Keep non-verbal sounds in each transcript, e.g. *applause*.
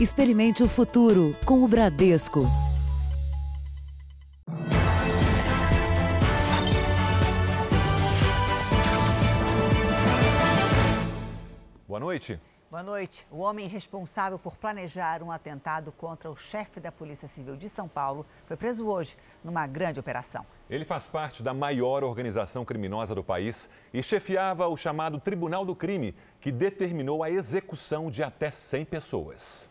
Experimente o futuro com o Bradesco. Boa noite. Boa noite. O homem responsável por planejar um atentado contra o chefe da Polícia Civil de São Paulo foi preso hoje numa grande operação. Ele faz parte da maior organização criminosa do país e chefiava o chamado Tribunal do Crime, que determinou a execução de até 100 pessoas.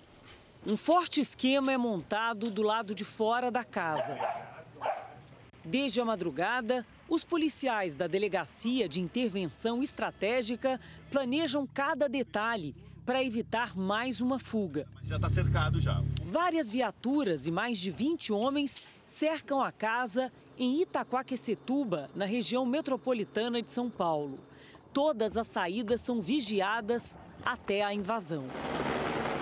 Um forte esquema é montado do lado de fora da casa. Desde a madrugada, os policiais da Delegacia de Intervenção Estratégica planejam cada detalhe para evitar mais uma fuga. Já está cercado já. Várias viaturas e mais de 20 homens cercam a casa em Itaquaquecetuba, na região metropolitana de São Paulo. Todas as saídas são vigiadas até a invasão.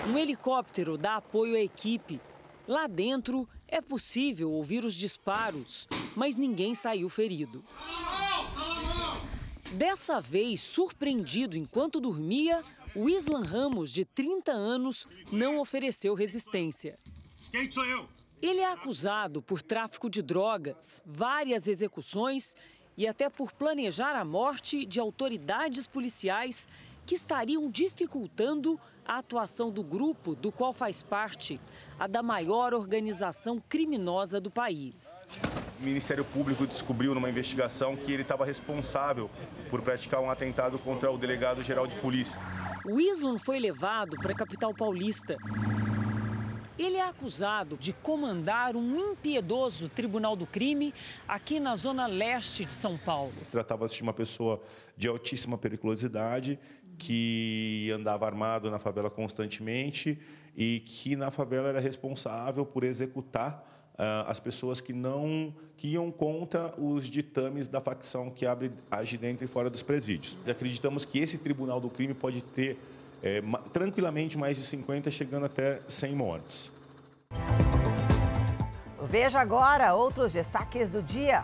Um helicóptero dá apoio à equipe. Lá dentro é possível ouvir os disparos, mas ninguém saiu ferido. Dessa vez, surpreendido enquanto dormia, o Islam Ramos, de 30 anos, não ofereceu resistência. Quem sou eu? Ele é acusado por tráfico de drogas, várias execuções e até por planejar a morte de autoridades policiais que estariam dificultando a atuação do grupo do qual faz parte, a da maior organização criminosa do país. O Ministério Público descobriu numa investigação que ele estava responsável por praticar um atentado contra o delegado-geral de polícia. O Islam foi levado para a capital paulista. Ele é acusado de comandar um impiedoso tribunal do crime aqui na zona leste de São Paulo. Tratava-se de uma pessoa de altíssima periculosidade, que andava armado na favela constantemente e que na favela era responsável por executar uh, as pessoas que não que iam contra os ditames da facção que abre, age dentro e fora dos presídios. Acreditamos que esse tribunal do crime pode ter é, tranquilamente mais de 50, chegando até 100 mortes. Veja agora outros destaques do dia.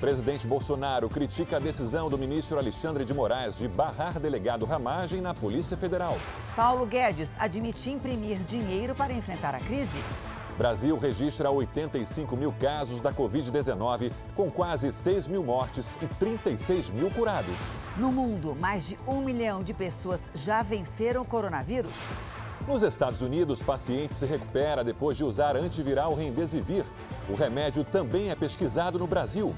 Presidente Bolsonaro critica a decisão do ministro Alexandre de Moraes de barrar delegado Ramagem na Polícia Federal. Paulo Guedes admite imprimir dinheiro para enfrentar a crise. Brasil registra 85 mil casos da Covid-19, com quase 6 mil mortes e 36 mil curados. No mundo, mais de um milhão de pessoas já venceram o coronavírus. Nos Estados Unidos, paciente se recupera depois de usar antiviral Remdesivir. O remédio também é pesquisado no Brasil.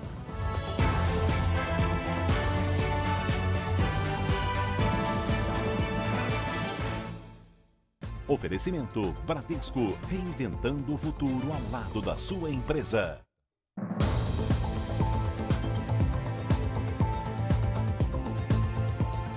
Oferecimento Bradesco, reinventando o futuro ao lado da sua empresa.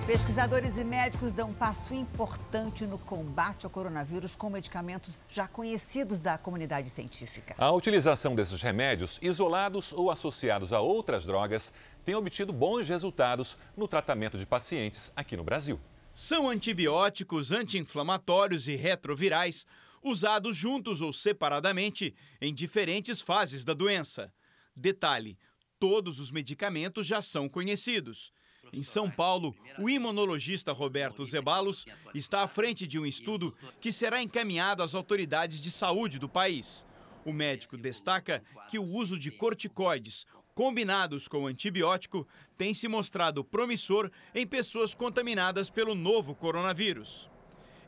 Pesquisadores e médicos dão um passo importante no combate ao coronavírus com medicamentos já conhecidos da comunidade científica. A utilização desses remédios, isolados ou associados a outras drogas, tem obtido bons resultados no tratamento de pacientes aqui no Brasil. São antibióticos anti-inflamatórios e retrovirais usados juntos ou separadamente em diferentes fases da doença. Detalhe: todos os medicamentos já são conhecidos. Em São Paulo, o imunologista Roberto Zebalos está à frente de um estudo que será encaminhado às autoridades de saúde do país. O médico destaca que o uso de corticoides, combinados com antibiótico, tem se mostrado promissor em pessoas contaminadas pelo novo coronavírus.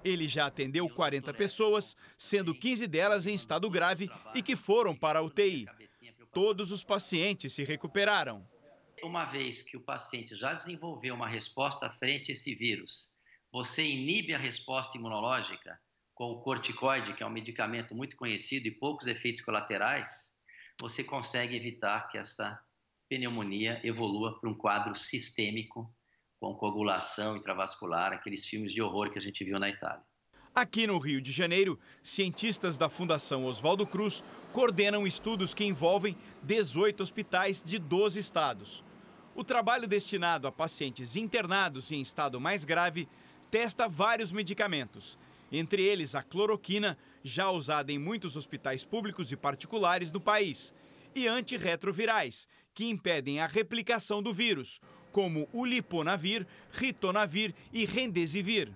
Ele já atendeu 40 pessoas, sendo 15 delas em estado grave e que foram para a UTI. Todos os pacientes se recuperaram. Uma vez que o paciente já desenvolveu uma resposta frente a esse vírus, você inibe a resposta imunológica com o corticoide, que é um medicamento muito conhecido e poucos efeitos colaterais, você consegue evitar que essa pneumonia evolua para um quadro sistêmico com coagulação intravascular, aqueles filmes de horror que a gente viu na Itália. Aqui no Rio de Janeiro, cientistas da Fundação Oswaldo Cruz coordenam estudos que envolvem 18 hospitais de 12 estados. O trabalho destinado a pacientes internados em estado mais grave testa vários medicamentos, entre eles a cloroquina, já usada em muitos hospitais públicos e particulares do país, e antirretrovirais, que impedem a replicação do vírus, como o liponavir, ritonavir e rendesivir.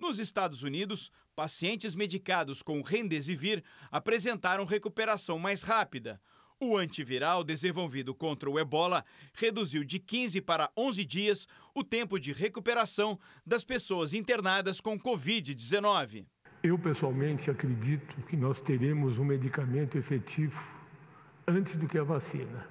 Nos Estados Unidos, Pacientes medicados com Remdesivir apresentaram recuperação mais rápida. O antiviral desenvolvido contra o ebola reduziu de 15 para 11 dias o tempo de recuperação das pessoas internadas com Covid-19. Eu, pessoalmente, acredito que nós teremos um medicamento efetivo antes do que a vacina.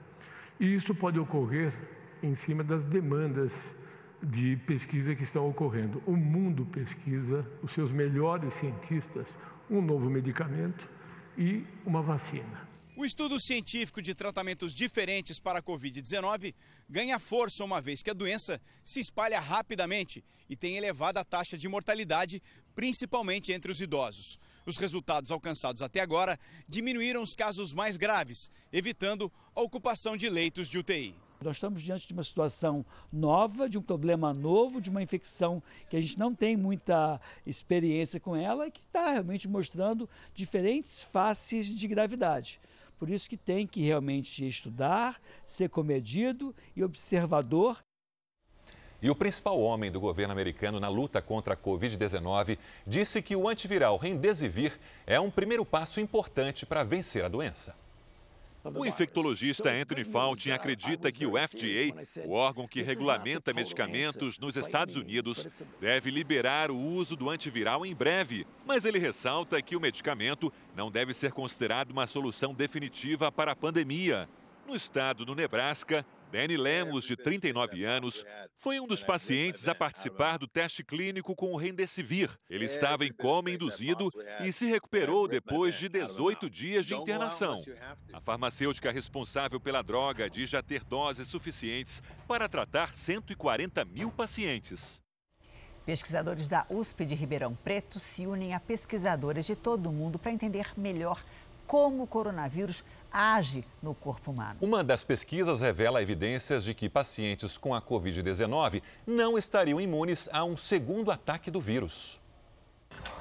E isso pode ocorrer em cima das demandas de pesquisa que estão ocorrendo. O mundo pesquisa, os seus melhores cientistas, um novo medicamento e uma vacina. O estudo científico de tratamentos diferentes para a Covid-19 ganha força uma vez que a doença se espalha rapidamente e tem elevada taxa de mortalidade, principalmente entre os idosos. Os resultados alcançados até agora diminuíram os casos mais graves, evitando a ocupação de leitos de UTI. Nós estamos diante de uma situação nova, de um problema novo, de uma infecção que a gente não tem muita experiência com ela e que está realmente mostrando diferentes faces de gravidade. Por isso que tem que realmente estudar, ser comedido e observador. E o principal homem do governo americano na luta contra a Covid-19 disse que o antiviral Remdesivir é um primeiro passo importante para vencer a doença. O infectologista Anthony Fauci acredita que o FDA, o órgão que regulamenta medicamentos nos Estados Unidos, deve liberar o uso do antiviral em breve. Mas ele ressalta que o medicamento não deve ser considerado uma solução definitiva para a pandemia. No estado do Nebraska, Danny Lemos, de 39 anos, foi um dos pacientes a participar do teste clínico com o Remdesivir. Ele estava em coma induzido e se recuperou depois de 18 dias de internação. A farmacêutica responsável pela droga diz já ter doses suficientes para tratar 140 mil pacientes. Pesquisadores da USP de Ribeirão Preto se unem a pesquisadores de todo o mundo para entender melhor como o coronavírus age no corpo humano. Uma das pesquisas revela evidências de que pacientes com a Covid-19 não estariam imunes a um segundo ataque do vírus.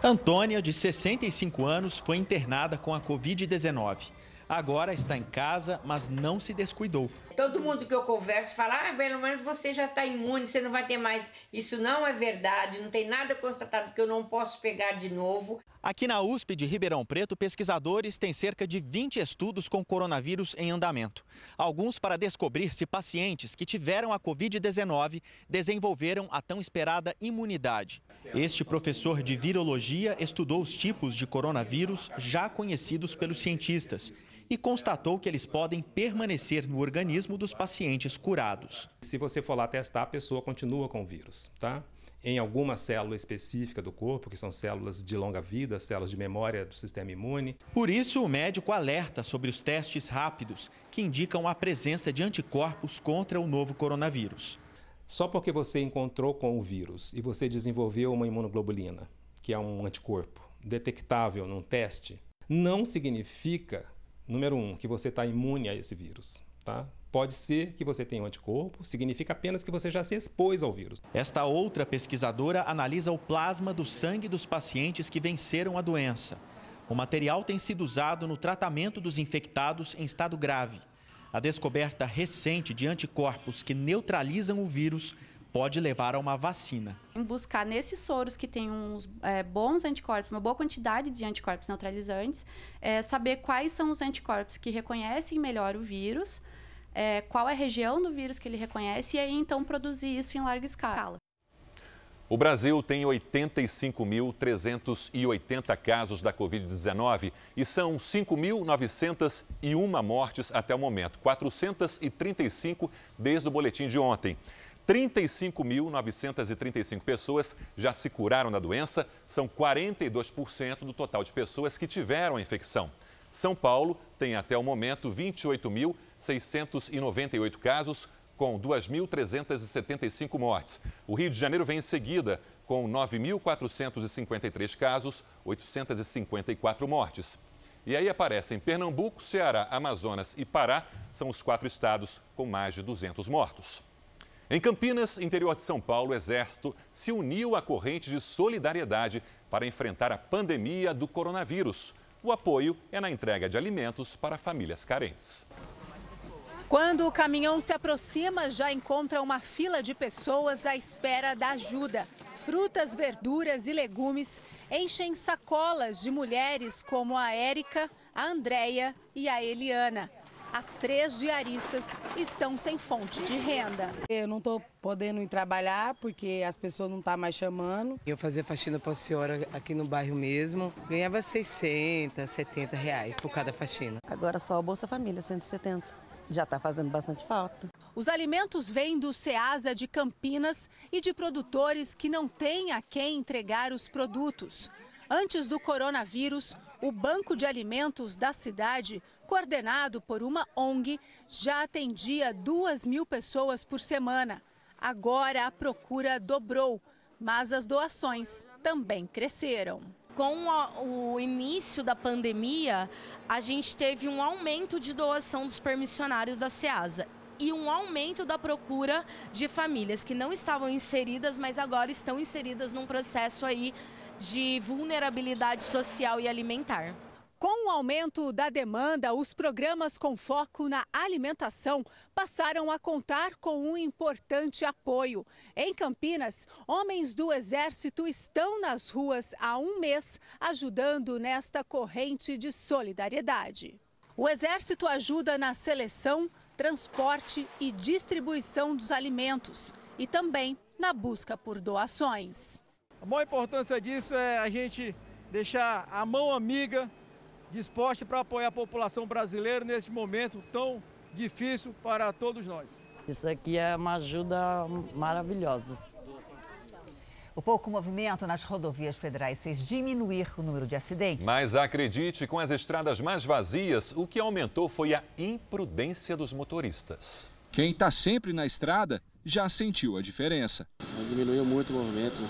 Antônia, de 65 anos, foi internada com a Covid-19. Agora está em casa, mas não se descuidou. Todo mundo que eu converso fala, ah, pelo menos você já está imune, você não vai ter mais. Isso não é verdade, não tem nada constatado que eu não posso pegar de novo. Aqui na USP de Ribeirão Preto, pesquisadores têm cerca de 20 estudos com coronavírus em andamento. Alguns para descobrir se pacientes que tiveram a Covid-19 desenvolveram a tão esperada imunidade. Este professor de virologia estudou os tipos de coronavírus já conhecidos pelos cientistas e constatou que eles podem permanecer no organismo dos pacientes curados. Se você for lá testar, a pessoa continua com o vírus, tá? Em alguma célula específica do corpo, que são células de longa vida, células de memória do sistema imune. Por isso, o médico alerta sobre os testes rápidos, que indicam a presença de anticorpos contra o novo coronavírus. Só porque você encontrou com o vírus e você desenvolveu uma imunoglobulina, que é um anticorpo detectável num teste, não significa Número um, que você está imune a esse vírus. Tá? Pode ser que você tenha um anticorpo, significa apenas que você já se expôs ao vírus. Esta outra pesquisadora analisa o plasma do sangue dos pacientes que venceram a doença. O material tem sido usado no tratamento dos infectados em estado grave. A descoberta recente de anticorpos que neutralizam o vírus pode levar a uma vacina. Em buscar nesses soros que têm uns é, bons anticorpos, uma boa quantidade de anticorpos neutralizantes, é, saber quais são os anticorpos que reconhecem melhor o vírus, é, qual é a região do vírus que ele reconhece e aí então produzir isso em larga escala. O Brasil tem 85.380 casos da Covid-19 e são 5.901 mortes até o momento, 435 desde o boletim de ontem. 35.935 pessoas já se curaram da doença, são 42% do total de pessoas que tiveram a infecção. São Paulo tem até o momento 28.698 casos, com 2.375 mortes. O Rio de Janeiro vem em seguida, com 9.453 casos, 854 mortes. E aí aparecem Pernambuco, Ceará, Amazonas e Pará, são os quatro estados com mais de 200 mortos. Em Campinas, interior de São Paulo, o Exército se uniu à corrente de solidariedade para enfrentar a pandemia do coronavírus. O apoio é na entrega de alimentos para famílias carentes. Quando o caminhão se aproxima, já encontra uma fila de pessoas à espera da ajuda. frutas, verduras e legumes enchem sacolas de mulheres como a Érica, a Andréia e a Eliana. As três diaristas estão sem fonte de renda. Eu não estou podendo ir trabalhar porque as pessoas não estão tá mais chamando. Eu fazia faxina para a senhora aqui no bairro mesmo. Ganhava 600, 70 reais por cada faxina. Agora só o Bolsa Família, 170. Já está fazendo bastante falta. Os alimentos vêm do Ceasa de Campinas e de produtores que não têm a quem entregar os produtos. Antes do coronavírus, o Banco de Alimentos da cidade coordenado por uma ONG, já atendia duas mil pessoas por semana. Agora a procura dobrou, mas as doações também cresceram. Com o início da pandemia, a gente teve um aumento de doação dos permissionários da SEASA e um aumento da procura de famílias que não estavam inseridas, mas agora estão inseridas num processo aí de vulnerabilidade social e alimentar. Com o aumento da demanda, os programas com foco na alimentação passaram a contar com um importante apoio. Em Campinas, homens do Exército estão nas ruas há um mês, ajudando nesta corrente de solidariedade. O Exército ajuda na seleção, transporte e distribuição dos alimentos e também na busca por doações. A maior importância disso é a gente deixar a mão amiga disposta para apoiar a população brasileira nesse momento tão difícil para todos nós. Isso aqui é uma ajuda maravilhosa. O pouco movimento nas rodovias federais fez diminuir o número de acidentes. Mas acredite, com as estradas mais vazias, o que aumentou foi a imprudência dos motoristas. Quem está sempre na estrada já sentiu a diferença. Diminuiu muito o movimento,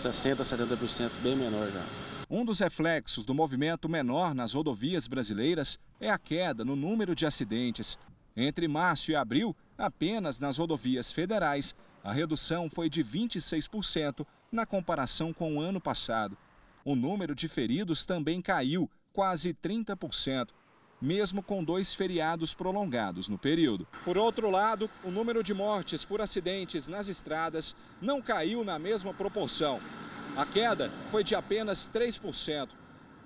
60%, 70%, bem menor já. Um dos reflexos do movimento menor nas rodovias brasileiras é a queda no número de acidentes. Entre março e abril, apenas nas rodovias federais, a redução foi de 26% na comparação com o ano passado. O número de feridos também caiu, quase 30%, mesmo com dois feriados prolongados no período. Por outro lado, o número de mortes por acidentes nas estradas não caiu na mesma proporção. A queda foi de apenas 3%.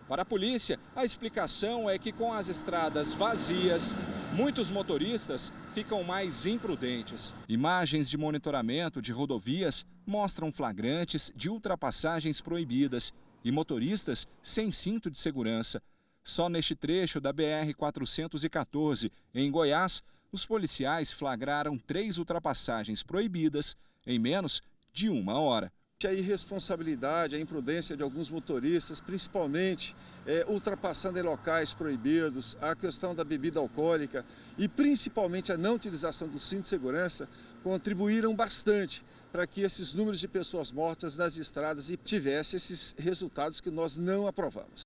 Para a polícia, a explicação é que com as estradas vazias, muitos motoristas ficam mais imprudentes. Imagens de monitoramento de rodovias mostram flagrantes de ultrapassagens proibidas e motoristas sem cinto de segurança. Só neste trecho da BR-414, em Goiás, os policiais flagraram três ultrapassagens proibidas em menos de uma hora a irresponsabilidade, a imprudência de alguns motoristas, principalmente é, ultrapassando em locais proibidos, a questão da bebida alcoólica e principalmente a não utilização do cinto de segurança, contribuíram bastante para que esses números de pessoas mortas nas estradas tivessem esses resultados que nós não aprovamos.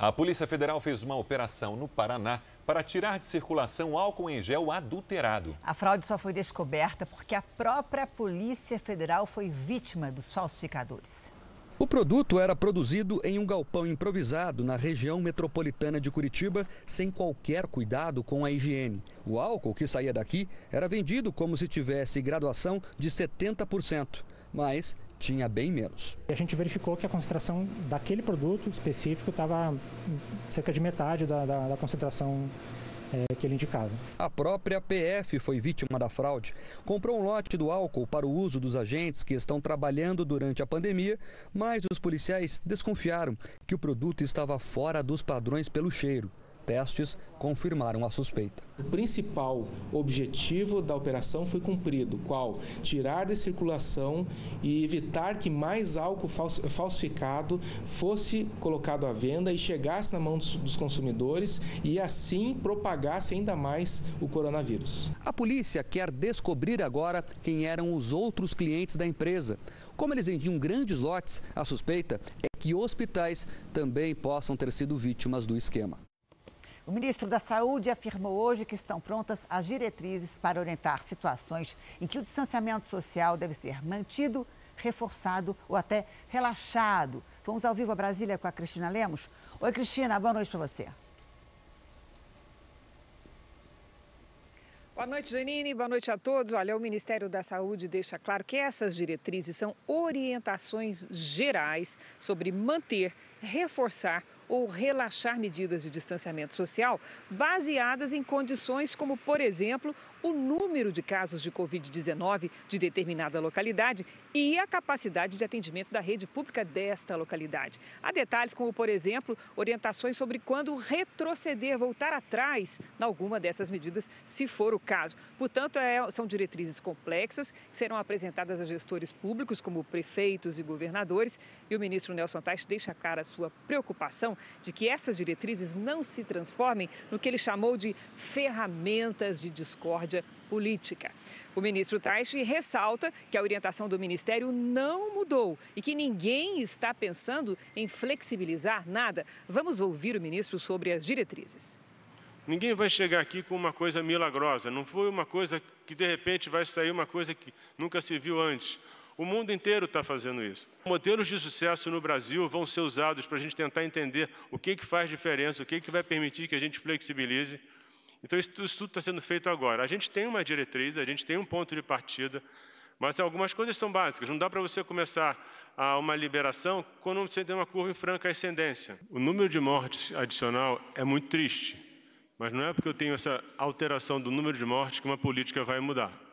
A Polícia Federal fez uma operação no Paraná para tirar de circulação álcool em gel adulterado. A fraude só foi descoberta porque a própria Polícia Federal foi vítima dos falsificadores. O produto era produzido em um galpão improvisado na região metropolitana de Curitiba, sem qualquer cuidado com a higiene. O álcool que saía daqui era vendido como se tivesse graduação de 70%, mas tinha bem menos. A gente verificou que a concentração daquele produto específico estava cerca de metade da, da, da concentração é, que ele indicava. A própria PF foi vítima da fraude. Comprou um lote do álcool para o uso dos agentes que estão trabalhando durante a pandemia, mas os policiais desconfiaram que o produto estava fora dos padrões pelo cheiro testes confirmaram a suspeita. O principal objetivo da operação foi cumprido, qual tirar de circulação e evitar que mais álcool falsificado fosse colocado à venda e chegasse na mão dos consumidores e assim propagasse ainda mais o coronavírus. A polícia quer descobrir agora quem eram os outros clientes da empresa. Como eles vendiam grandes lotes, a suspeita é que hospitais também possam ter sido vítimas do esquema. O ministro da Saúde afirmou hoje que estão prontas as diretrizes para orientar situações em que o distanciamento social deve ser mantido, reforçado ou até relaxado. Vamos ao vivo a Brasília com a Cristina Lemos. Oi, Cristina, boa noite para você. Boa noite, Janine. Boa noite a todos. Olha, o Ministério da Saúde deixa claro que essas diretrizes são orientações gerais sobre manter, reforçar ou relaxar medidas de distanciamento social baseadas em condições como, por exemplo, o número de casos de Covid-19 de determinada localidade e a capacidade de atendimento da rede pública desta localidade. Há detalhes como, por exemplo, orientações sobre quando retroceder, voltar atrás em alguma dessas medidas, se for o caso. Portanto, é, são diretrizes complexas que serão apresentadas a gestores públicos, como prefeitos e governadores, e o ministro Nelson Tais deixa clara a sua preocupação de que essas diretrizes não se transformem no que ele chamou de ferramentas de discórdia política. O ministro Taishi ressalta que a orientação do ministério não mudou e que ninguém está pensando em flexibilizar nada. Vamos ouvir o ministro sobre as diretrizes. Ninguém vai chegar aqui com uma coisa milagrosa, não foi uma coisa que de repente vai sair uma coisa que nunca se viu antes. O mundo inteiro está fazendo isso. Modelos de sucesso no Brasil vão ser usados para a gente tentar entender o que, que faz diferença, o que, que vai permitir que a gente flexibilize. Então, isso, isso tudo está sendo feito agora. A gente tem uma diretriz, a gente tem um ponto de partida, mas algumas coisas são básicas. Não dá para você começar a uma liberação quando você tem uma curva em franca ascendência. O número de mortes adicional é muito triste, mas não é porque eu tenho essa alteração do número de mortes que uma política vai mudar.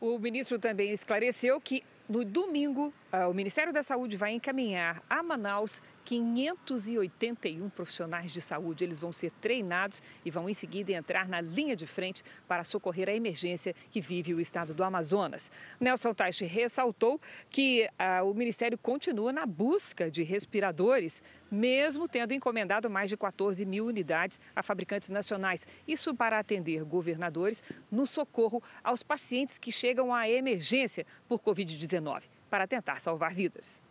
O ministro também esclareceu que no domingo, ah, o Ministério da Saúde vai encaminhar a Manaus 581 profissionais de saúde. Eles vão ser treinados e vão em seguida entrar na linha de frente para socorrer a emergência que vive o estado do Amazonas. Nelson Taixe ressaltou que ah, o Ministério continua na busca de respiradores, mesmo tendo encomendado mais de 14 mil unidades a fabricantes nacionais. Isso para atender governadores no socorro aos pacientes que chegam à emergência por Covid-19, para tentar salvar vidas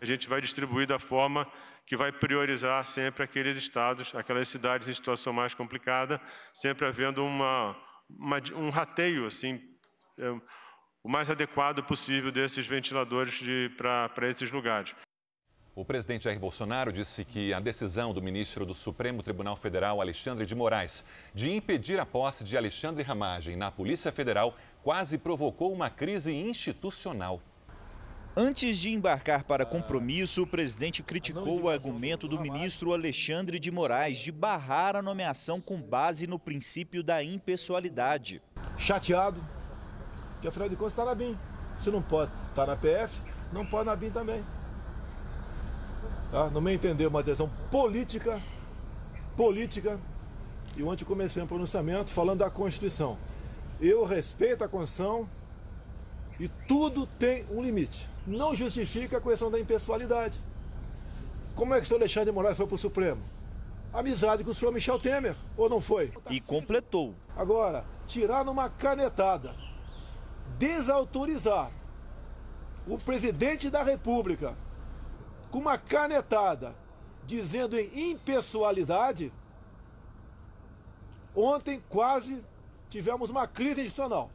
a gente vai distribuir da forma que vai priorizar sempre aqueles estados, aquelas cidades em situação mais complicada, sempre havendo uma, uma um rateio assim, é, o mais adequado possível desses ventiladores para esses lugares. O presidente Jair Bolsonaro disse que a decisão do ministro do Supremo Tribunal Federal, Alexandre de Moraes, de impedir a posse de Alexandre Ramagem na Polícia Federal quase provocou uma crise institucional. Antes de embarcar para compromisso, o presidente criticou o argumento do ministro Alexandre de Moraes de barrar a nomeação com base no princípio da impessoalidade. Chateado, que afinal de contas está na BIM. Se não pode estar tá na PF, não pode na BIM também. Tá? No meu entender, uma adesão política, política, e ontem comecei um pronunciamento falando da Constituição. Eu respeito a Constituição e tudo tem um limite não justifica a questão da impessoalidade. Como é que o senhor Alexandre de Moraes foi para o Supremo? Amizade com o senhor Michel Temer, ou não foi? E completou. Agora, tirar numa canetada, desautorizar o presidente da República com uma canetada dizendo em impessoalidade, ontem quase tivemos uma crise institucional.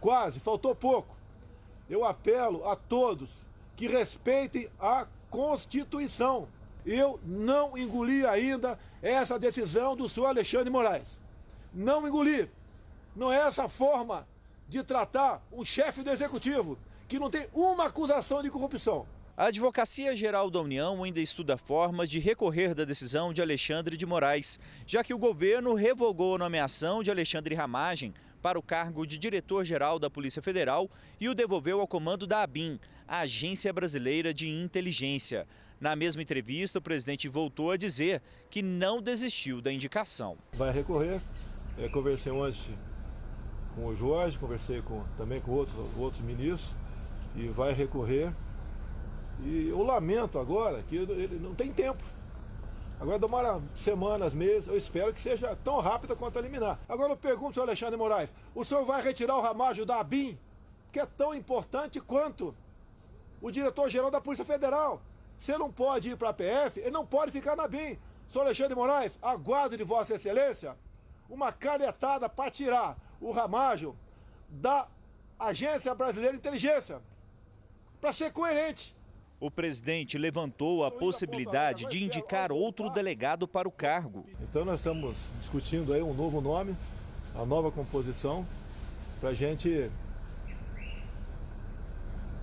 Quase, faltou pouco eu apelo a todos que respeitem a Constituição. Eu não engoli ainda essa decisão do senhor Alexandre Moraes. Não engoli. Não é essa forma de tratar um chefe do executivo que não tem uma acusação de corrupção. A Advocacia Geral da União ainda estuda formas de recorrer da decisão de Alexandre de Moraes, já que o governo revogou a nomeação de Alexandre Ramagem para o cargo de diretor-geral da Polícia Federal e o devolveu ao comando da ABIN, a Agência Brasileira de Inteligência. Na mesma entrevista, o presidente voltou a dizer que não desistiu da indicação. Vai recorrer. Eu conversei ontem com o Jorge, conversei com, também com outros, outros ministros e vai recorrer. E eu lamento agora que ele não tem tempo. Agora demora semanas, meses, eu espero que seja tão rápida quanto eliminar. Agora eu pergunto, senhor Alexandre Moraes, o senhor vai retirar o ramágio da ABIN, que é tão importante quanto o diretor-geral da Polícia Federal? Ele não pode ir para a PF, ele não pode ficar na BIM. Senhor Alexandre Moraes, aguardo de Vossa Excelência uma canetada para tirar o ramágio da Agência Brasileira de Inteligência. Para ser coerente. O presidente levantou a possibilidade de indicar outro delegado para o cargo. Então nós estamos discutindo aí um novo nome, a nova composição, para a gente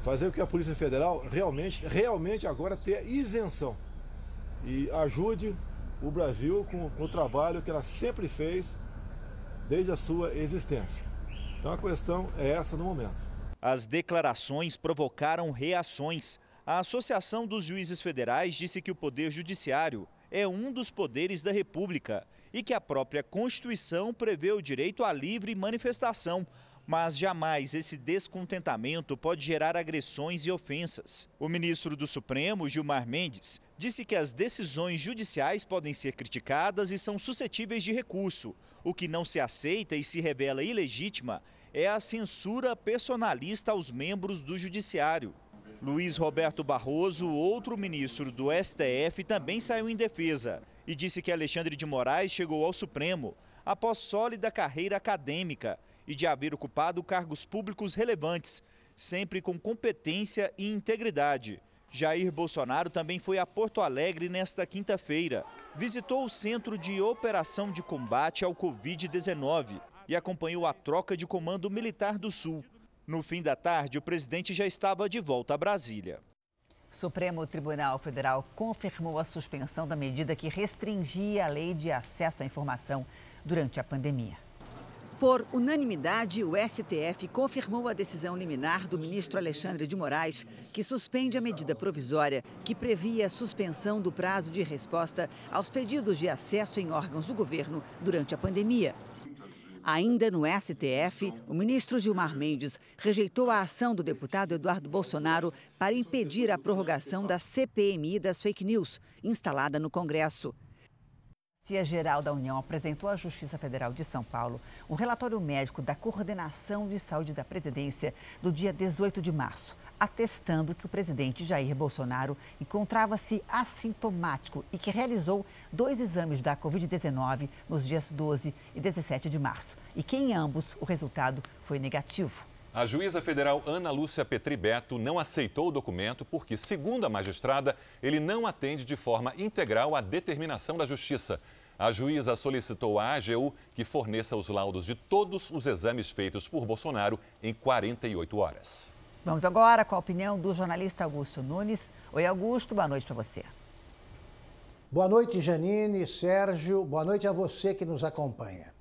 fazer com que a Polícia Federal realmente, realmente agora tenha isenção e ajude o Brasil com, com o trabalho que ela sempre fez desde a sua existência. Então a questão é essa no momento. As declarações provocaram reações. A Associação dos Juízes Federais disse que o Poder Judiciário é um dos poderes da República e que a própria Constituição prevê o direito à livre manifestação, mas jamais esse descontentamento pode gerar agressões e ofensas. O ministro do Supremo, Gilmar Mendes, disse que as decisões judiciais podem ser criticadas e são suscetíveis de recurso. O que não se aceita e se revela ilegítima é a censura personalista aos membros do Judiciário. Luiz Roberto Barroso, outro ministro do STF, também saiu em defesa e disse que Alexandre de Moraes chegou ao Supremo após sólida carreira acadêmica e de haver ocupado cargos públicos relevantes, sempre com competência e integridade. Jair Bolsonaro também foi a Porto Alegre nesta quinta-feira. Visitou o Centro de Operação de Combate ao Covid-19 e acompanhou a troca de comando militar do Sul. No fim da tarde, o presidente já estava de volta a Brasília. Supremo Tribunal Federal confirmou a suspensão da medida que restringia a lei de acesso à informação durante a pandemia. Por unanimidade, o STF confirmou a decisão liminar do ministro Alexandre de Moraes, que suspende a medida provisória que previa a suspensão do prazo de resposta aos pedidos de acesso em órgãos do governo durante a pandemia. Ainda no STF, o ministro Gilmar Mendes rejeitou a ação do deputado Eduardo Bolsonaro para impedir a prorrogação da CPMI das fake news, instalada no Congresso. A Geral da União apresentou à Justiça Federal de São Paulo um relatório médico da Coordenação de Saúde da Presidência do dia 18 de março atestando que o presidente Jair Bolsonaro encontrava-se assintomático e que realizou dois exames da Covid-19 nos dias 12 e 17 de março e que em ambos o resultado foi negativo. A juíza federal Ana Lúcia Petri Beto não aceitou o documento porque, segundo a magistrada, ele não atende de forma integral à determinação da Justiça. A juíza solicitou à AGU que forneça os laudos de todos os exames feitos por Bolsonaro em 48 horas. Vamos agora com a opinião do jornalista Augusto Nunes. Oi, Augusto, boa noite para você. Boa noite, Janine, Sérgio, boa noite a você que nos acompanha.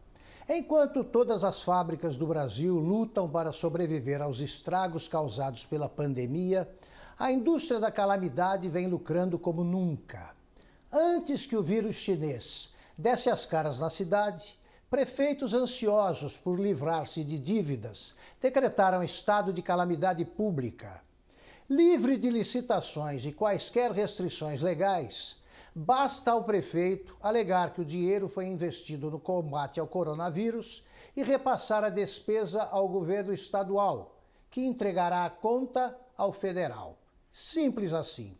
Enquanto todas as fábricas do Brasil lutam para sobreviver aos estragos causados pela pandemia, a indústria da calamidade vem lucrando como nunca. Antes que o vírus chinês desse as caras na cidade, Prefeitos ansiosos por livrar-se de dívidas decretaram estado de calamidade pública. Livre de licitações e quaisquer restrições legais, basta ao prefeito alegar que o dinheiro foi investido no combate ao coronavírus e repassar a despesa ao governo estadual, que entregará a conta ao federal. Simples assim.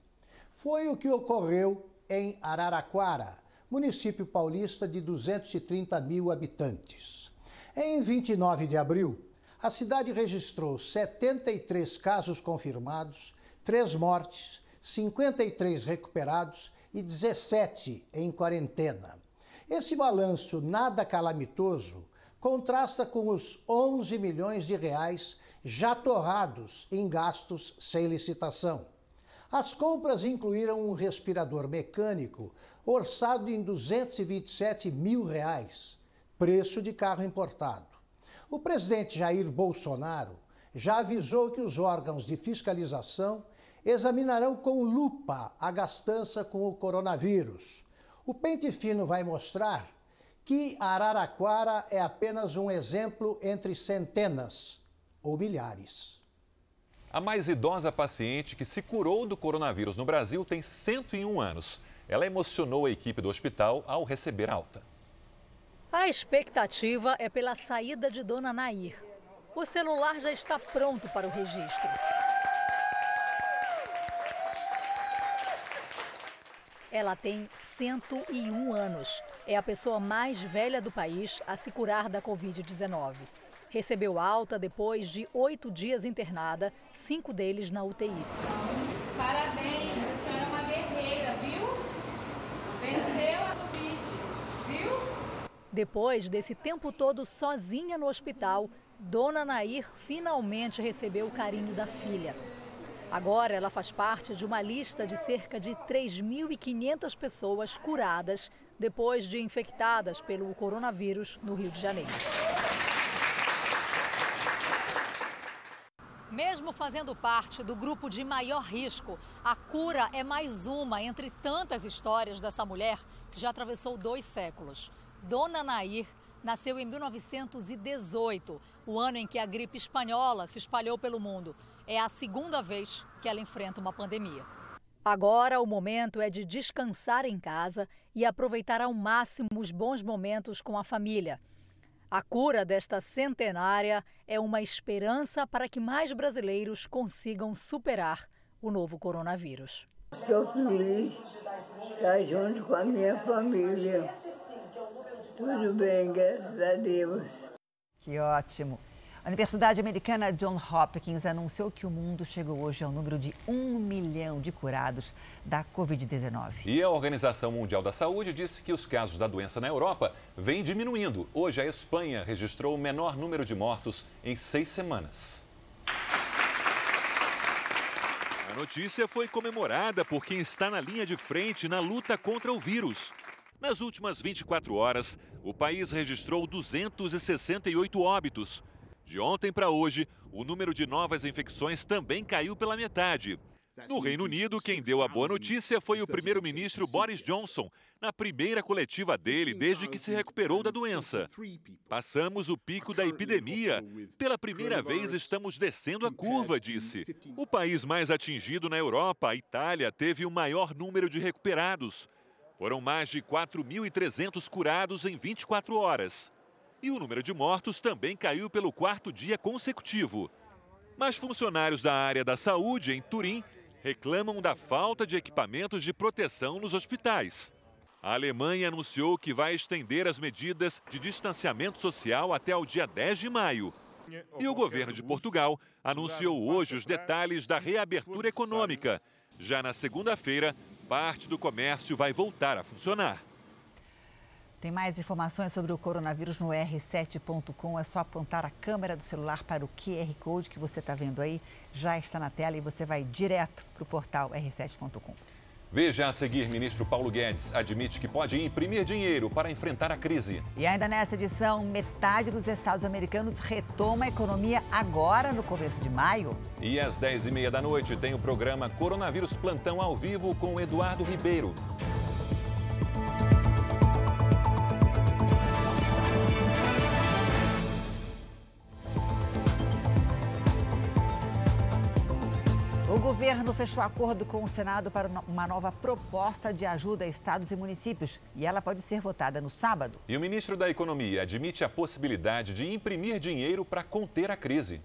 Foi o que ocorreu em Araraquara município paulista de 230 mil habitantes. Em 29 de abril, a cidade registrou 73 casos confirmados, 3 mortes, 53 recuperados e 17 em quarentena. Esse balanço nada calamitoso contrasta com os 11 milhões de reais já torrados em gastos sem licitação. As compras incluíram um respirador mecânico orçado em 227 mil reais, preço de carro importado. O presidente Jair Bolsonaro já avisou que os órgãos de fiscalização examinarão com lupa a gastança com o coronavírus. O pente fino vai mostrar que Araraquara é apenas um exemplo entre centenas ou milhares. A mais idosa paciente que se curou do coronavírus no Brasil tem 101 anos. Ela emocionou a equipe do hospital ao receber alta. A expectativa é pela saída de Dona Nair. O celular já está pronto para o registro. Ela tem 101 anos. É a pessoa mais velha do país a se curar da Covid-19. Recebeu alta depois de oito dias internada, cinco deles na UTI. Parabéns, a senhora é uma guerreira, viu? Venceu a Covid, viu? Depois desse tempo todo sozinha no hospital, Dona Nair finalmente recebeu o carinho da filha. Agora ela faz parte de uma lista de cerca de 3.500 pessoas curadas depois de infectadas pelo coronavírus no Rio de Janeiro. Mesmo fazendo parte do grupo de maior risco, a cura é mais uma entre tantas histórias dessa mulher que já atravessou dois séculos. Dona Nair nasceu em 1918, o ano em que a gripe espanhola se espalhou pelo mundo. É a segunda vez que ela enfrenta uma pandemia. Agora o momento é de descansar em casa e aproveitar ao máximo os bons momentos com a família. A cura desta centenária é uma esperança para que mais brasileiros consigam superar o novo coronavírus. Estou feliz de estar junto com a minha família. Tudo bem, graças a Deus. Que ótimo. A Universidade Americana John Hopkins anunciou que o mundo chegou hoje ao número de um milhão de curados da Covid-19. E a Organização Mundial da Saúde disse que os casos da doença na Europa vêm diminuindo. Hoje, a Espanha registrou o menor número de mortos em seis semanas. A notícia foi comemorada por quem está na linha de frente na luta contra o vírus. Nas últimas 24 horas, o país registrou 268 óbitos. De ontem para hoje, o número de novas infecções também caiu pela metade. No Reino Unido, quem deu a boa notícia foi o primeiro-ministro Boris Johnson, na primeira coletiva dele desde que se recuperou da doença. Passamos o pico da epidemia. Pela primeira vez estamos descendo a curva, disse. O país mais atingido na Europa, a Itália, teve o maior número de recuperados. Foram mais de 4.300 curados em 24 horas. E o número de mortos também caiu pelo quarto dia consecutivo. Mas funcionários da área da saúde em Turim reclamam da falta de equipamentos de proteção nos hospitais. A Alemanha anunciou que vai estender as medidas de distanciamento social até o dia 10 de maio. E o governo de Portugal anunciou hoje os detalhes da reabertura econômica. Já na segunda-feira, parte do comércio vai voltar a funcionar. Tem mais informações sobre o coronavírus no r7.com. É só apontar a câmera do celular para o QR Code que você está vendo aí. Já está na tela e você vai direto para o portal r7.com. Veja a seguir, ministro Paulo Guedes admite que pode imprimir dinheiro para enfrentar a crise. E ainda nessa edição, metade dos estados americanos retoma a economia agora, no começo de maio. E às 10h30 da noite tem o programa Coronavírus Plantão ao vivo com Eduardo Ribeiro. Governo fechou acordo com o Senado para uma nova proposta de ajuda a estados e municípios. E ela pode ser votada no sábado. E o ministro da Economia admite a possibilidade de imprimir dinheiro para conter a crise.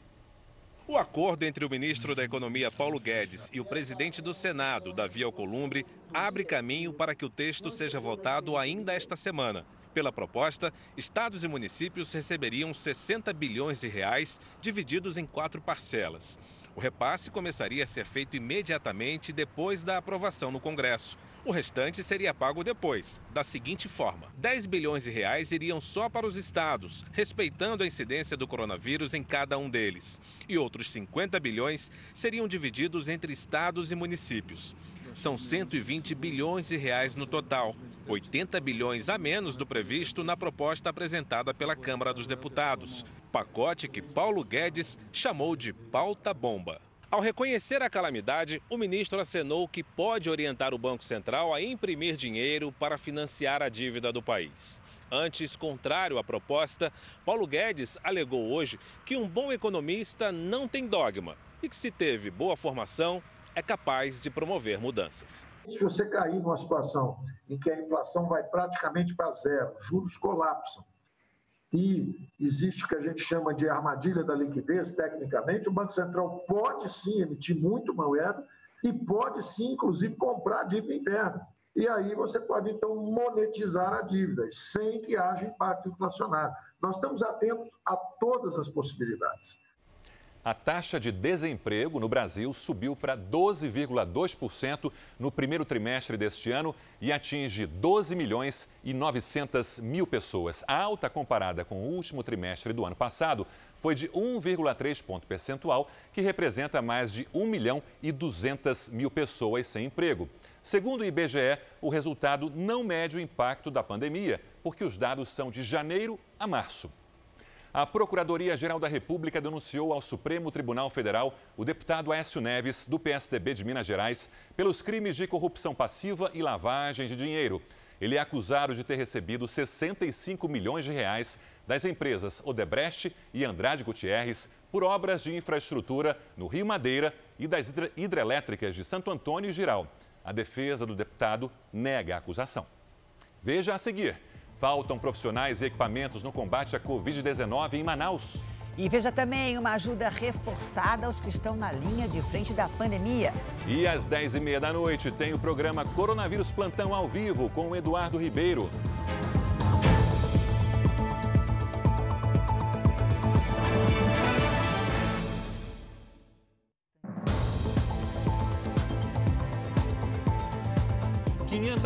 O acordo entre o ministro da Economia, Paulo Guedes, e o presidente do Senado, Davi Alcolumbre, abre caminho para que o texto seja votado ainda esta semana. Pela proposta, estados e municípios receberiam 60 bilhões de reais divididos em quatro parcelas. O repasse começaria a ser feito imediatamente depois da aprovação no Congresso. O restante seria pago depois, da seguinte forma: 10 bilhões de reais iriam só para os estados, respeitando a incidência do coronavírus em cada um deles. E outros 50 bilhões seriam divididos entre estados e municípios. São 120 bilhões de reais no total, 80 bilhões a menos do previsto na proposta apresentada pela Câmara dos Deputados. Pacote que Paulo Guedes chamou de pauta bomba. Ao reconhecer a calamidade, o ministro acenou que pode orientar o Banco Central a imprimir dinheiro para financiar a dívida do país. Antes, contrário à proposta, Paulo Guedes alegou hoje que um bom economista não tem dogma e que, se teve boa formação, é capaz de promover mudanças. Se você cair numa situação em que a inflação vai praticamente para zero, juros colapsam, e existe o que a gente chama de armadilha da liquidez, tecnicamente, o Banco Central pode sim emitir muito moeda e pode sim, inclusive, comprar dívida interna. E aí você pode, então, monetizar a dívida, sem que haja impacto inflacionário. Nós estamos atentos a todas as possibilidades. A taxa de desemprego no Brasil subiu para 12,2% no primeiro trimestre deste ano e atinge 12 milhões e 900 mil pessoas. A alta comparada com o último trimestre do ano passado foi de 1,3 ponto percentual, que representa mais de 1 milhão e 200 mil pessoas sem emprego. Segundo o IBGE, o resultado não mede o impacto da pandemia, porque os dados são de janeiro a março. A Procuradoria-Geral da República denunciou ao Supremo Tribunal Federal o deputado Aécio Neves, do PSDB de Minas Gerais, pelos crimes de corrupção passiva e lavagem de dinheiro. Ele é acusado de ter recebido 65 milhões de reais das empresas Odebrecht e Andrade Gutierrez por obras de infraestrutura no Rio Madeira e das hidrelétricas de Santo Antônio e Giral. A defesa do deputado nega a acusação. Veja a seguir. Faltam profissionais e equipamentos no combate à Covid-19 em Manaus. E veja também uma ajuda reforçada aos que estão na linha de frente da pandemia. E às 10h30 da noite tem o programa Coronavírus Plantão ao vivo com o Eduardo Ribeiro.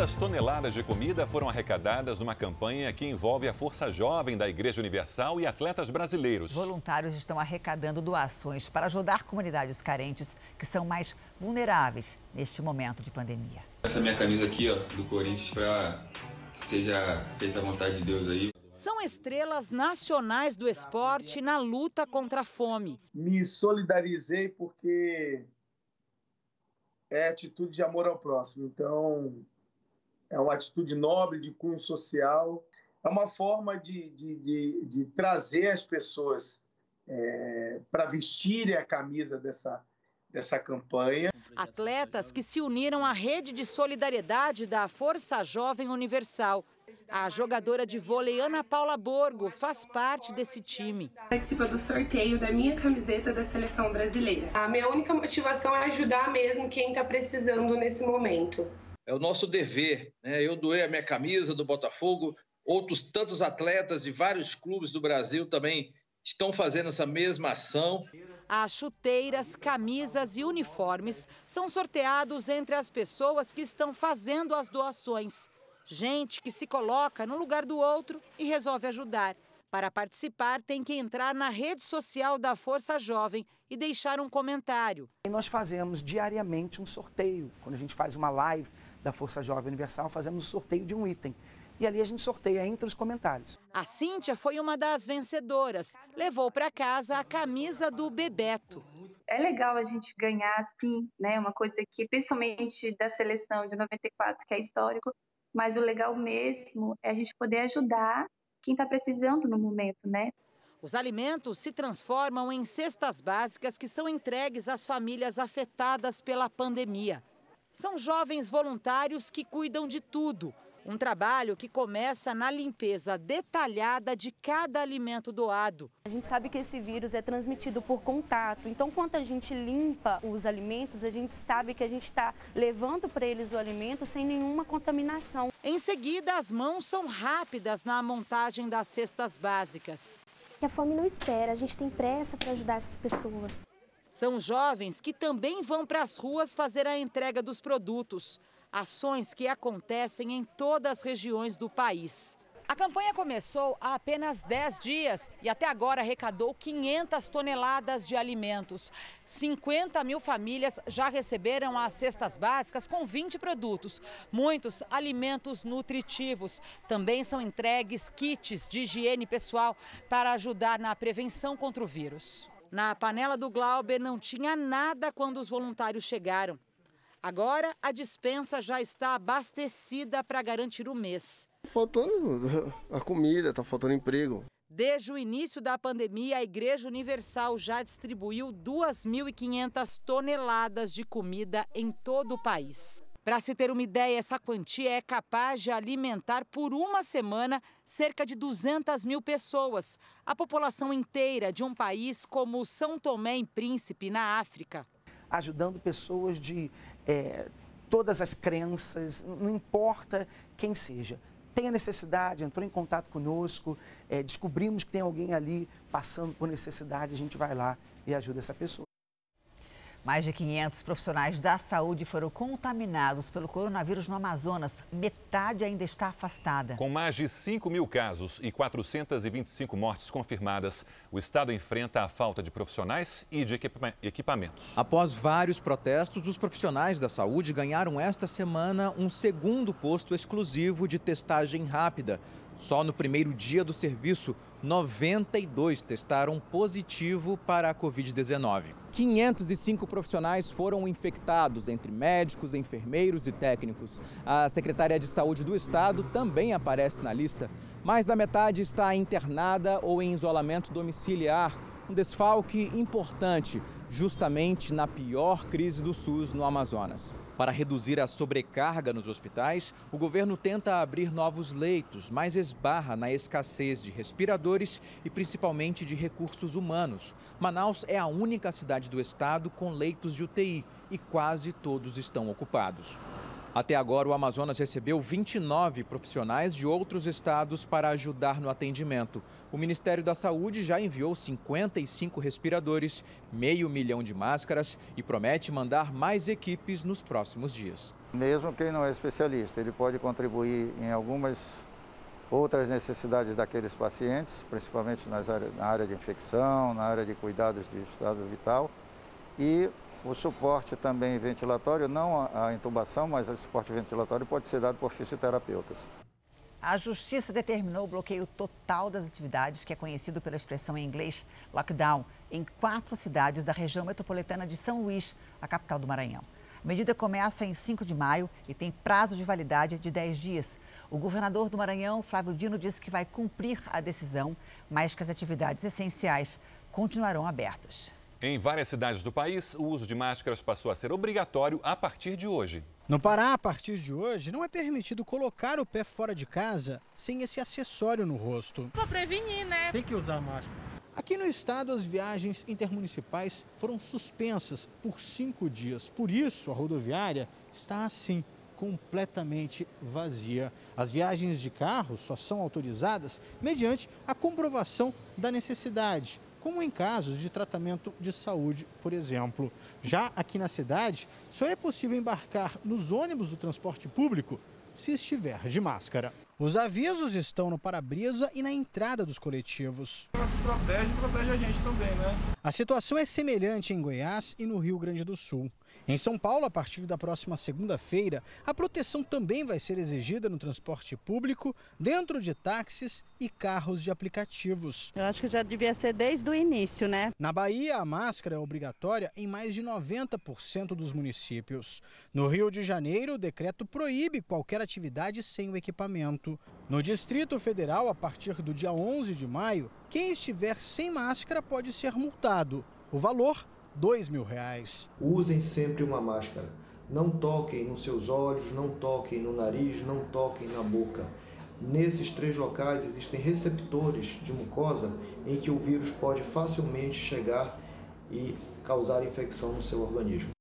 500 toneladas de comida foram arrecadadas numa campanha que envolve a Força Jovem da Igreja Universal e atletas brasileiros. Voluntários estão arrecadando doações para ajudar comunidades carentes que são mais vulneráveis neste momento de pandemia. Essa minha camisa aqui, ó, do Corinthians, para que seja feita a vontade de Deus aí. São estrelas nacionais do esporte na luta contra a fome. Me solidarizei porque é atitude de amor ao próximo. Então, é uma atitude nobre, de cunho social, é uma forma de, de, de, de trazer as pessoas é, para vestirem a camisa dessa, dessa campanha. Atletas que se uniram à rede de solidariedade da Força Jovem Universal. A jogadora de vôlei Ana Paula Borgo faz parte desse time. Participa do sorteio da minha camiseta da seleção brasileira. A minha única motivação é ajudar mesmo quem está precisando nesse momento é o nosso dever. Né? Eu doei a minha camisa do Botafogo, outros tantos atletas de vários clubes do Brasil também estão fazendo essa mesma ação. As chuteiras, camisas e uniformes são sorteados entre as pessoas que estão fazendo as doações. Gente que se coloca no lugar do outro e resolve ajudar. Para participar, tem que entrar na rede social da Força Jovem e deixar um comentário. E nós fazemos diariamente um sorteio. Quando a gente faz uma live, da Força Jovem Universal, fazemos o sorteio de um item. E ali a gente sorteia entre os comentários. A Cíntia foi uma das vencedoras. Levou para casa a camisa do Bebeto. É legal a gente ganhar assim, né? Uma coisa que, principalmente da seleção de 94, que é histórico, mas o legal mesmo é a gente poder ajudar quem está precisando no momento, né? Os alimentos se transformam em cestas básicas que são entregues às famílias afetadas pela pandemia. São jovens voluntários que cuidam de tudo. Um trabalho que começa na limpeza detalhada de cada alimento doado. A gente sabe que esse vírus é transmitido por contato, então quando a gente limpa os alimentos, a gente sabe que a gente está levando para eles o alimento sem nenhuma contaminação. Em seguida, as mãos são rápidas na montagem das cestas básicas. a fome não espera, a gente tem pressa para ajudar essas pessoas. São jovens que também vão para as ruas fazer a entrega dos produtos. Ações que acontecem em todas as regiões do país. A campanha começou há apenas 10 dias e até agora arrecadou 500 toneladas de alimentos. 50 mil famílias já receberam as cestas básicas com 20 produtos, muitos alimentos nutritivos. Também são entregues kits de higiene pessoal para ajudar na prevenção contra o vírus. Na panela do Glauber não tinha nada quando os voluntários chegaram. Agora a dispensa já está abastecida para garantir o mês. Faltando a comida, está faltando emprego. Desde o início da pandemia, a Igreja Universal já distribuiu 2.500 toneladas de comida em todo o país. Para se ter uma ideia, essa quantia é capaz de alimentar por uma semana cerca de 200 mil pessoas, a população inteira de um país como São Tomé e Príncipe, na África. Ajudando pessoas de é, todas as crenças, não importa quem seja. tem a necessidade, entrou em contato conosco, é, descobrimos que tem alguém ali passando por necessidade, a gente vai lá e ajuda essa pessoa. Mais de 500 profissionais da saúde foram contaminados pelo coronavírus no Amazonas. Metade ainda está afastada. Com mais de 5 mil casos e 425 mortes confirmadas, o estado enfrenta a falta de profissionais e de equipamentos. Após vários protestos, os profissionais da saúde ganharam esta semana um segundo posto exclusivo de testagem rápida. Só no primeiro dia do serviço, 92 testaram positivo para a Covid-19. 505 profissionais foram infectados, entre médicos, enfermeiros e técnicos. A secretária de Saúde do Estado também aparece na lista. Mais da metade está internada ou em isolamento domiciliar. Um desfalque importante, justamente na pior crise do SUS no Amazonas. Para reduzir a sobrecarga nos hospitais, o governo tenta abrir novos leitos, mas esbarra na escassez de respiradores e principalmente de recursos humanos. Manaus é a única cidade do estado com leitos de UTI e quase todos estão ocupados. Até agora, o Amazonas recebeu 29 profissionais de outros estados para ajudar no atendimento. O Ministério da Saúde já enviou 55 respiradores, meio milhão de máscaras e promete mandar mais equipes nos próximos dias. Mesmo quem não é especialista, ele pode contribuir em algumas outras necessidades daqueles pacientes, principalmente nas áreas, na área de infecção, na área de cuidados de estado vital e o suporte também ventilatório, não a intubação, mas o suporte ventilatório pode ser dado por fisioterapeutas. A Justiça determinou o bloqueio total das atividades, que é conhecido pela expressão em inglês lockdown, em quatro cidades da região metropolitana de São Luís, a capital do Maranhão. A medida começa em 5 de maio e tem prazo de validade de 10 dias. O governador do Maranhão, Flávio Dino, disse que vai cumprir a decisão, mas que as atividades essenciais continuarão abertas. Em várias cidades do país, o uso de máscaras passou a ser obrigatório a partir de hoje. No Pará, a partir de hoje, não é permitido colocar o pé fora de casa sem esse acessório no rosto. Para prevenir, né? Tem que usar máscara. Aqui no estado, as viagens intermunicipais foram suspensas por cinco dias. Por isso, a rodoviária está assim, completamente vazia. As viagens de carro só são autorizadas mediante a comprovação da necessidade como em casos de tratamento de saúde, por exemplo. Já aqui na cidade, só é possível embarcar nos ônibus do transporte público se estiver de máscara. Os avisos estão no para-brisa e na entrada dos coletivos. Se protege, protege a gente também, né? A situação é semelhante em Goiás e no Rio Grande do Sul. Em São Paulo, a partir da próxima segunda-feira, a proteção também vai ser exigida no transporte público, dentro de táxis e carros de aplicativos. Eu acho que já devia ser desde o início, né? Na Bahia, a máscara é obrigatória em mais de 90% dos municípios. No Rio de Janeiro, o decreto proíbe qualquer atividade sem o equipamento. No Distrito Federal, a partir do dia 11 de maio, quem estiver sem máscara pode ser multado. O valor dois mil reais. Usem sempre uma máscara. Não toquem nos seus olhos, não toquem no nariz, não toquem na boca. Nesses três locais existem receptores de mucosa em que o vírus pode facilmente chegar e causar infecção no seu organismo.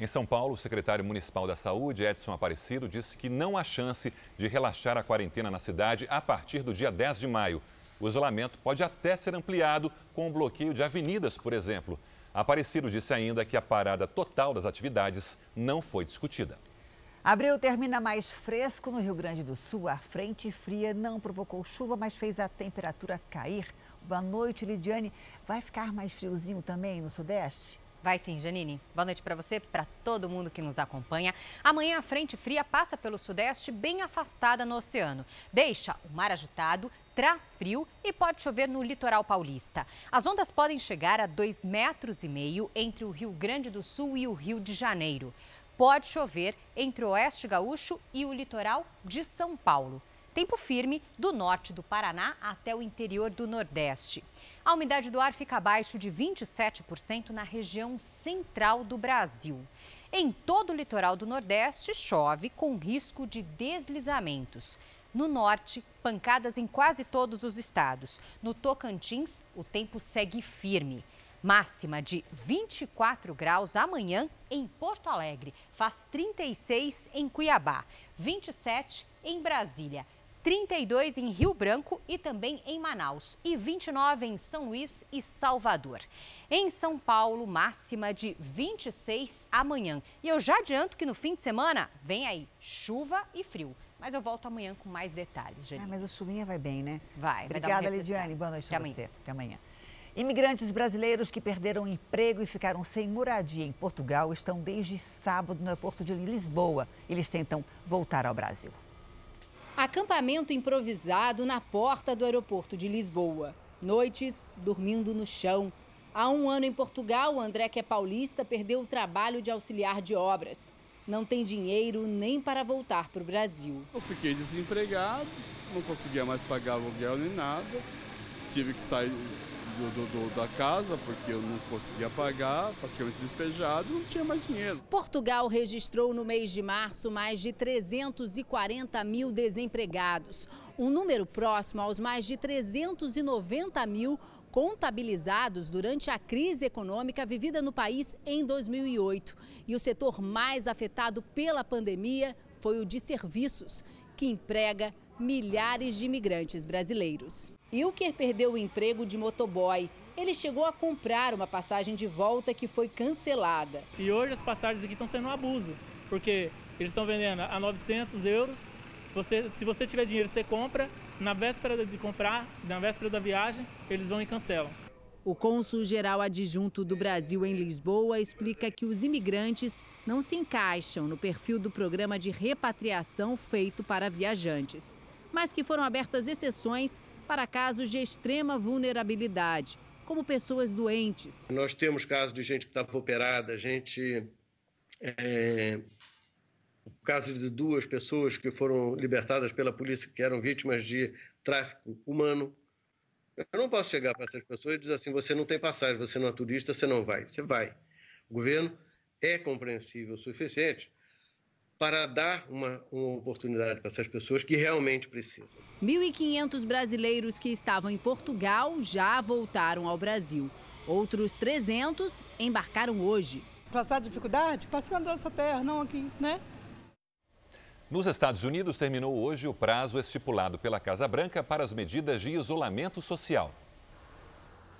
Em São Paulo, o secretário municipal da Saúde, Edson Aparecido, disse que não há chance de relaxar a quarentena na cidade a partir do dia 10 de maio. O isolamento pode até ser ampliado com o bloqueio de avenidas, por exemplo. Aparecido disse ainda que a parada total das atividades não foi discutida. Abril termina mais fresco no Rio Grande do Sul. A frente fria não provocou chuva, mas fez a temperatura cair. Boa noite, Lidiane. Vai ficar mais friozinho também no Sudeste? Vai sim, Janine. Boa noite para você, para todo mundo que nos acompanha. Amanhã a frente fria passa pelo sudeste bem afastada no oceano. Deixa o mar agitado, traz frio e pode chover no litoral paulista. As ondas podem chegar a 2,5 metros e meio entre o Rio Grande do Sul e o Rio de Janeiro. Pode chover entre o oeste gaúcho e o litoral de São Paulo. Tempo firme do norte do Paraná até o interior do Nordeste. A umidade do ar fica abaixo de 27% na região central do Brasil. Em todo o litoral do Nordeste, chove com risco de deslizamentos. No norte, pancadas em quase todos os estados. No Tocantins, o tempo segue firme. Máxima de 24 graus amanhã em Porto Alegre. Faz 36 em Cuiabá, 27 em Brasília. 32 em Rio Branco e também em Manaus e 29 em São Luís e Salvador. Em São Paulo, máxima de 26 amanhã. E eu já adianto que no fim de semana vem aí chuva e frio. Mas eu volto amanhã com mais detalhes, Janine. Ah, mas a chuvinha vai bem, né? Vai. Obrigada, vai Lidiane. Boa noite Até para você. Até amanhã. Imigrantes brasileiros que perderam emprego e ficaram sem moradia em Portugal estão desde sábado no aeroporto de Lisboa. Eles tentam voltar ao Brasil. Acampamento improvisado na porta do aeroporto de Lisboa. Noites dormindo no chão. Há um ano em Portugal, o André, que é paulista, perdeu o trabalho de auxiliar de obras. Não tem dinheiro nem para voltar para o Brasil. Eu fiquei desempregado, não conseguia mais pagar aluguel nem nada. Tive que sair do, do, da casa porque eu não conseguia pagar, praticamente despejado, não tinha mais dinheiro. Portugal registrou no mês de março mais de 340 mil desempregados, um número próximo aos mais de 390 mil contabilizados durante a crise econômica vivida no país em 2008. E o setor mais afetado pela pandemia foi o de serviços, que emprega milhares de imigrantes brasileiros. Ilker perdeu o emprego de motoboy. Ele chegou a comprar uma passagem de volta que foi cancelada. E hoje as passagens aqui estão sendo um abuso, porque eles estão vendendo a 900 euros. Você, se você tiver dinheiro, você compra. Na véspera de comprar, na véspera da viagem, eles vão e cancelam. O cônsul-geral adjunto do Brasil em Lisboa explica que os imigrantes não se encaixam no perfil do programa de repatriação feito para viajantes, mas que foram abertas exceções para casos de extrema vulnerabilidade, como pessoas doentes. Nós temos casos de gente que estava operada, gente. É, o caso de duas pessoas que foram libertadas pela polícia que eram vítimas de tráfico humano. Eu não posso chegar para essas pessoas e dizer assim: você não tem passagem, você não é turista, você não vai. Você vai. O governo é compreensível o suficiente para dar uma, uma oportunidade para essas pessoas que realmente precisam. 1.500 brasileiros que estavam em Portugal já voltaram ao Brasil. Outros 300 embarcaram hoje. Passar dificuldade? Passando nossa terra, não aqui, né? Nos Estados Unidos, terminou hoje o prazo estipulado pela Casa Branca para as medidas de isolamento social.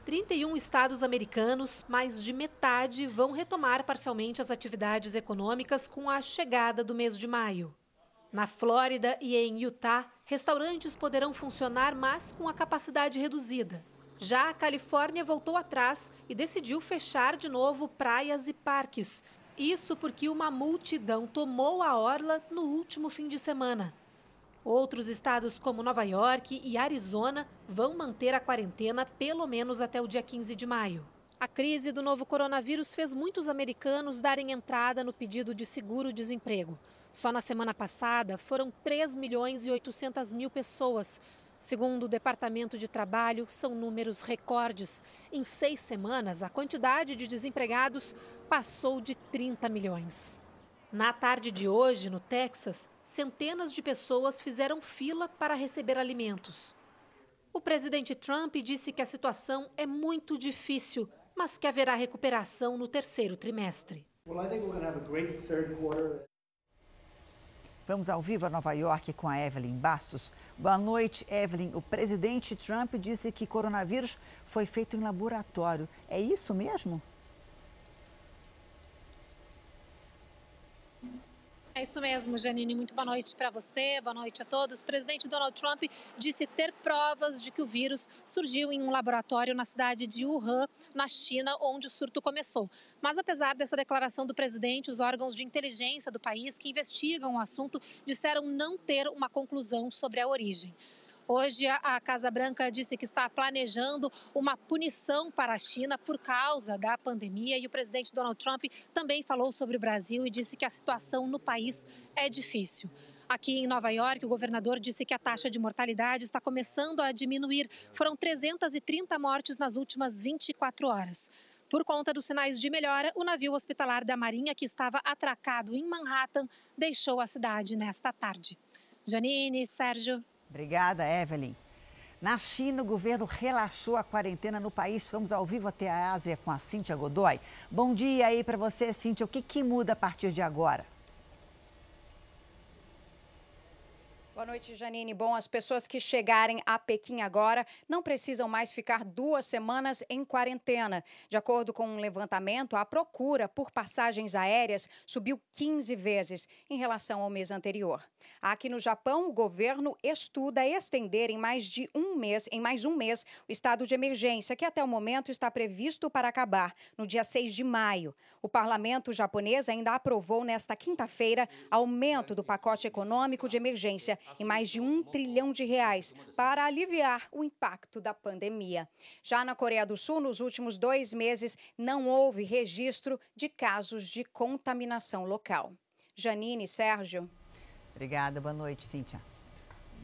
31 estados americanos, mais de metade, vão retomar parcialmente as atividades econômicas com a chegada do mês de maio. Na Flórida e em Utah, restaurantes poderão funcionar, mas com a capacidade reduzida. Já a Califórnia voltou atrás e decidiu fechar de novo praias e parques. Isso porque uma multidão tomou a orla no último fim de semana. Outros estados, como Nova York e Arizona, vão manter a quarentena pelo menos até o dia 15 de maio. A crise do novo coronavírus fez muitos americanos darem entrada no pedido de seguro-desemprego. Só na semana passada foram 3 milhões e 800 mil pessoas. Segundo o Departamento de Trabalho, são números recordes. Em seis semanas, a quantidade de desempregados passou de 30 milhões. Na tarde de hoje, no Texas, centenas de pessoas fizeram fila para receber alimentos. O presidente Trump disse que a situação é muito difícil, mas que haverá recuperação no terceiro trimestre. Vamos ao vivo a Nova York com a Evelyn Bastos. Boa noite, Evelyn. O presidente Trump disse que coronavírus foi feito em laboratório. É isso mesmo? É isso mesmo, Janine. Muito boa noite para você, boa noite a todos. O presidente Donald Trump disse ter provas de que o vírus surgiu em um laboratório na cidade de Wuhan, na China, onde o surto começou. Mas apesar dessa declaração do presidente, os órgãos de inteligência do país que investigam o assunto disseram não ter uma conclusão sobre a origem. Hoje, a Casa Branca disse que está planejando uma punição para a China por causa da pandemia e o presidente Donald Trump também falou sobre o Brasil e disse que a situação no país é difícil. Aqui em Nova York, o governador disse que a taxa de mortalidade está começando a diminuir. Foram 330 mortes nas últimas 24 horas. Por conta dos sinais de melhora, o navio hospitalar da Marinha, que estava atracado em Manhattan, deixou a cidade nesta tarde. Janine, Sérgio. Obrigada, Evelyn. Na China, o governo relaxou a quarentena no país. Vamos ao vivo até a Ásia com a Cíntia Godoy. Bom dia aí para você, Cíntia. O que, que muda a partir de agora? Boa noite, Janine. Bom, as pessoas que chegarem a Pequim agora não precisam mais ficar duas semanas em quarentena. De acordo com um levantamento, a procura por passagens aéreas subiu 15 vezes em relação ao mês anterior. Aqui no Japão, o governo estuda estender em mais de um mês, em mais um mês, o estado de emergência, que até o momento está previsto para acabar no dia 6 de maio. O parlamento japonês ainda aprovou nesta quinta-feira aumento do pacote econômico de emergência em mais de um trilhão de reais para aliviar o impacto da pandemia. Já na Coreia do Sul, nos últimos dois meses, não houve registro de casos de contaminação local. Janine, Sérgio. Obrigada, boa noite, Cíntia.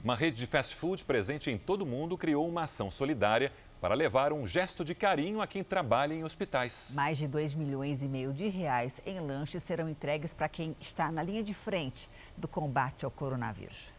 Uma rede de fast food presente em todo o mundo criou uma ação solidária para levar um gesto de carinho a quem trabalha em hospitais. Mais de 2 milhões e meio de reais em lanches serão entregues para quem está na linha de frente do combate ao coronavírus.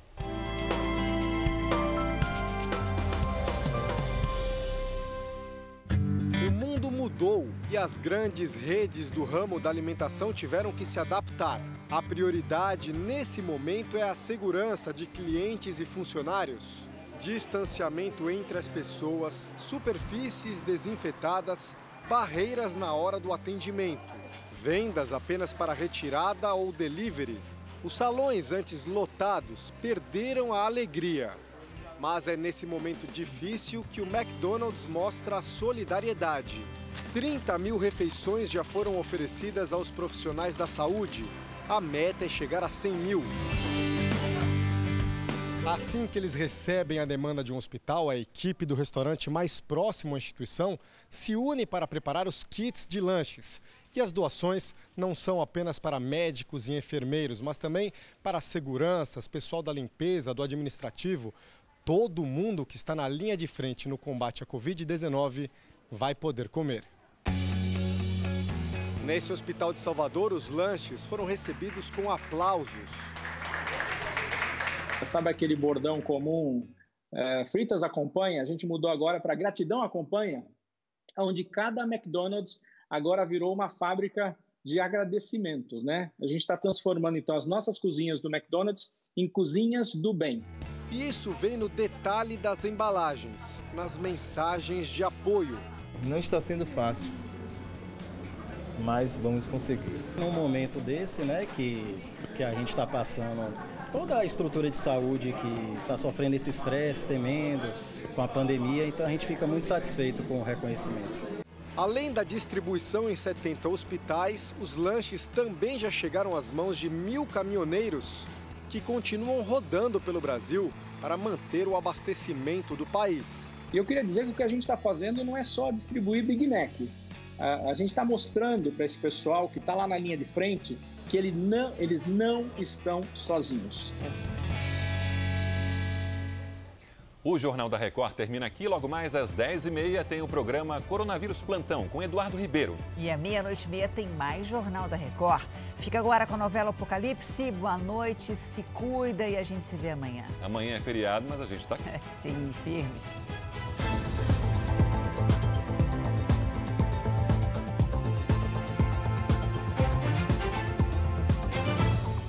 E as grandes redes do ramo da alimentação tiveram que se adaptar. A prioridade nesse momento é a segurança de clientes e funcionários. Distanciamento entre as pessoas, superfícies desinfetadas, barreiras na hora do atendimento, vendas apenas para retirada ou delivery. Os salões antes lotados perderam a alegria. Mas é nesse momento difícil que o McDonald's mostra a solidariedade. 30 mil refeições já foram oferecidas aos profissionais da saúde. A meta é chegar a 100 mil. Assim que eles recebem a demanda de um hospital, a equipe do restaurante mais próximo à instituição se une para preparar os kits de lanches. E as doações não são apenas para médicos e enfermeiros, mas também para seguranças, pessoal da limpeza, do administrativo. Todo mundo que está na linha de frente no combate à Covid-19 vai poder comer. Nesse hospital de Salvador, os lanches foram recebidos com aplausos. Sabe aquele bordão comum, é, fritas acompanha? A gente mudou agora para gratidão acompanha, onde cada McDonald's agora virou uma fábrica de agradecimentos, né? A gente está transformando então as nossas cozinhas do McDonald's em cozinhas do bem. E isso vem no detalhe das embalagens, nas mensagens de apoio. Não está sendo fácil, mas vamos conseguir. Num momento desse, né, que, que a gente está passando, toda a estrutura de saúde que está sofrendo esse estresse, temendo com a pandemia, então a gente fica muito satisfeito com o reconhecimento. Além da distribuição em 70 hospitais, os lanches também já chegaram às mãos de mil caminhoneiros que continuam rodando pelo Brasil para manter o abastecimento do país. E eu queria dizer que o que a gente está fazendo não é só distribuir Big Mac. A, a gente está mostrando para esse pessoal que está lá na linha de frente que ele não, eles não estão sozinhos. O Jornal da Record termina aqui. Logo mais às 10h30 tem o programa Coronavírus Plantão com Eduardo Ribeiro. E à meia-noite e meia tem mais Jornal da Record. Fica agora com a novela Apocalipse. Boa noite, se cuida e a gente se vê amanhã. Amanhã é feriado, mas a gente está aqui. *laughs* Sim, firmes.